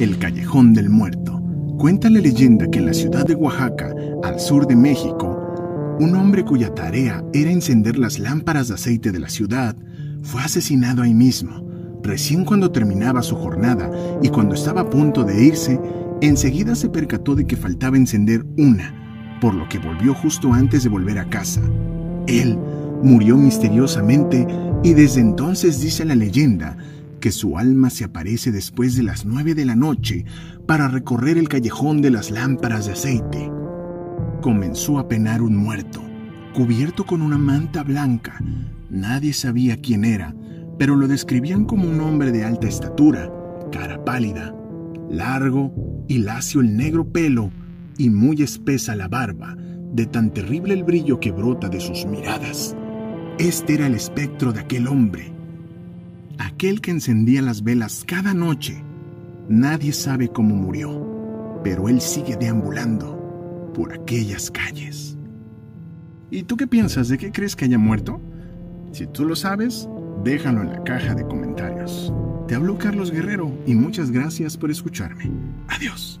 El Callejón del Muerto. Cuenta la leyenda que en la ciudad de Oaxaca, al sur de México, un hombre cuya tarea era encender las lámparas de aceite de la ciudad fue asesinado ahí mismo, recién cuando terminaba su jornada y cuando estaba a punto de irse, enseguida se percató de que faltaba encender una, por lo que volvió justo antes de volver a casa. Él murió misteriosamente y desde entonces dice la leyenda que su alma se aparece después de las nueve de la noche para recorrer el callejón de las lámparas de aceite. Comenzó a penar un muerto, cubierto con una manta blanca. Nadie sabía quién era, pero lo describían como un hombre de alta estatura, cara pálida, largo y lacio el negro pelo y muy espesa la barba, de tan terrible el brillo que brota de sus miradas. Este era el espectro de aquel hombre, aquel que encendía las velas cada noche. Nadie sabe cómo murió, pero él sigue deambulando por aquellas calles. ¿Y tú qué piensas? ¿De qué crees que haya muerto? Si tú lo sabes, déjalo en la caja de comentarios. Te habló Carlos Guerrero y muchas gracias por escucharme. Adiós.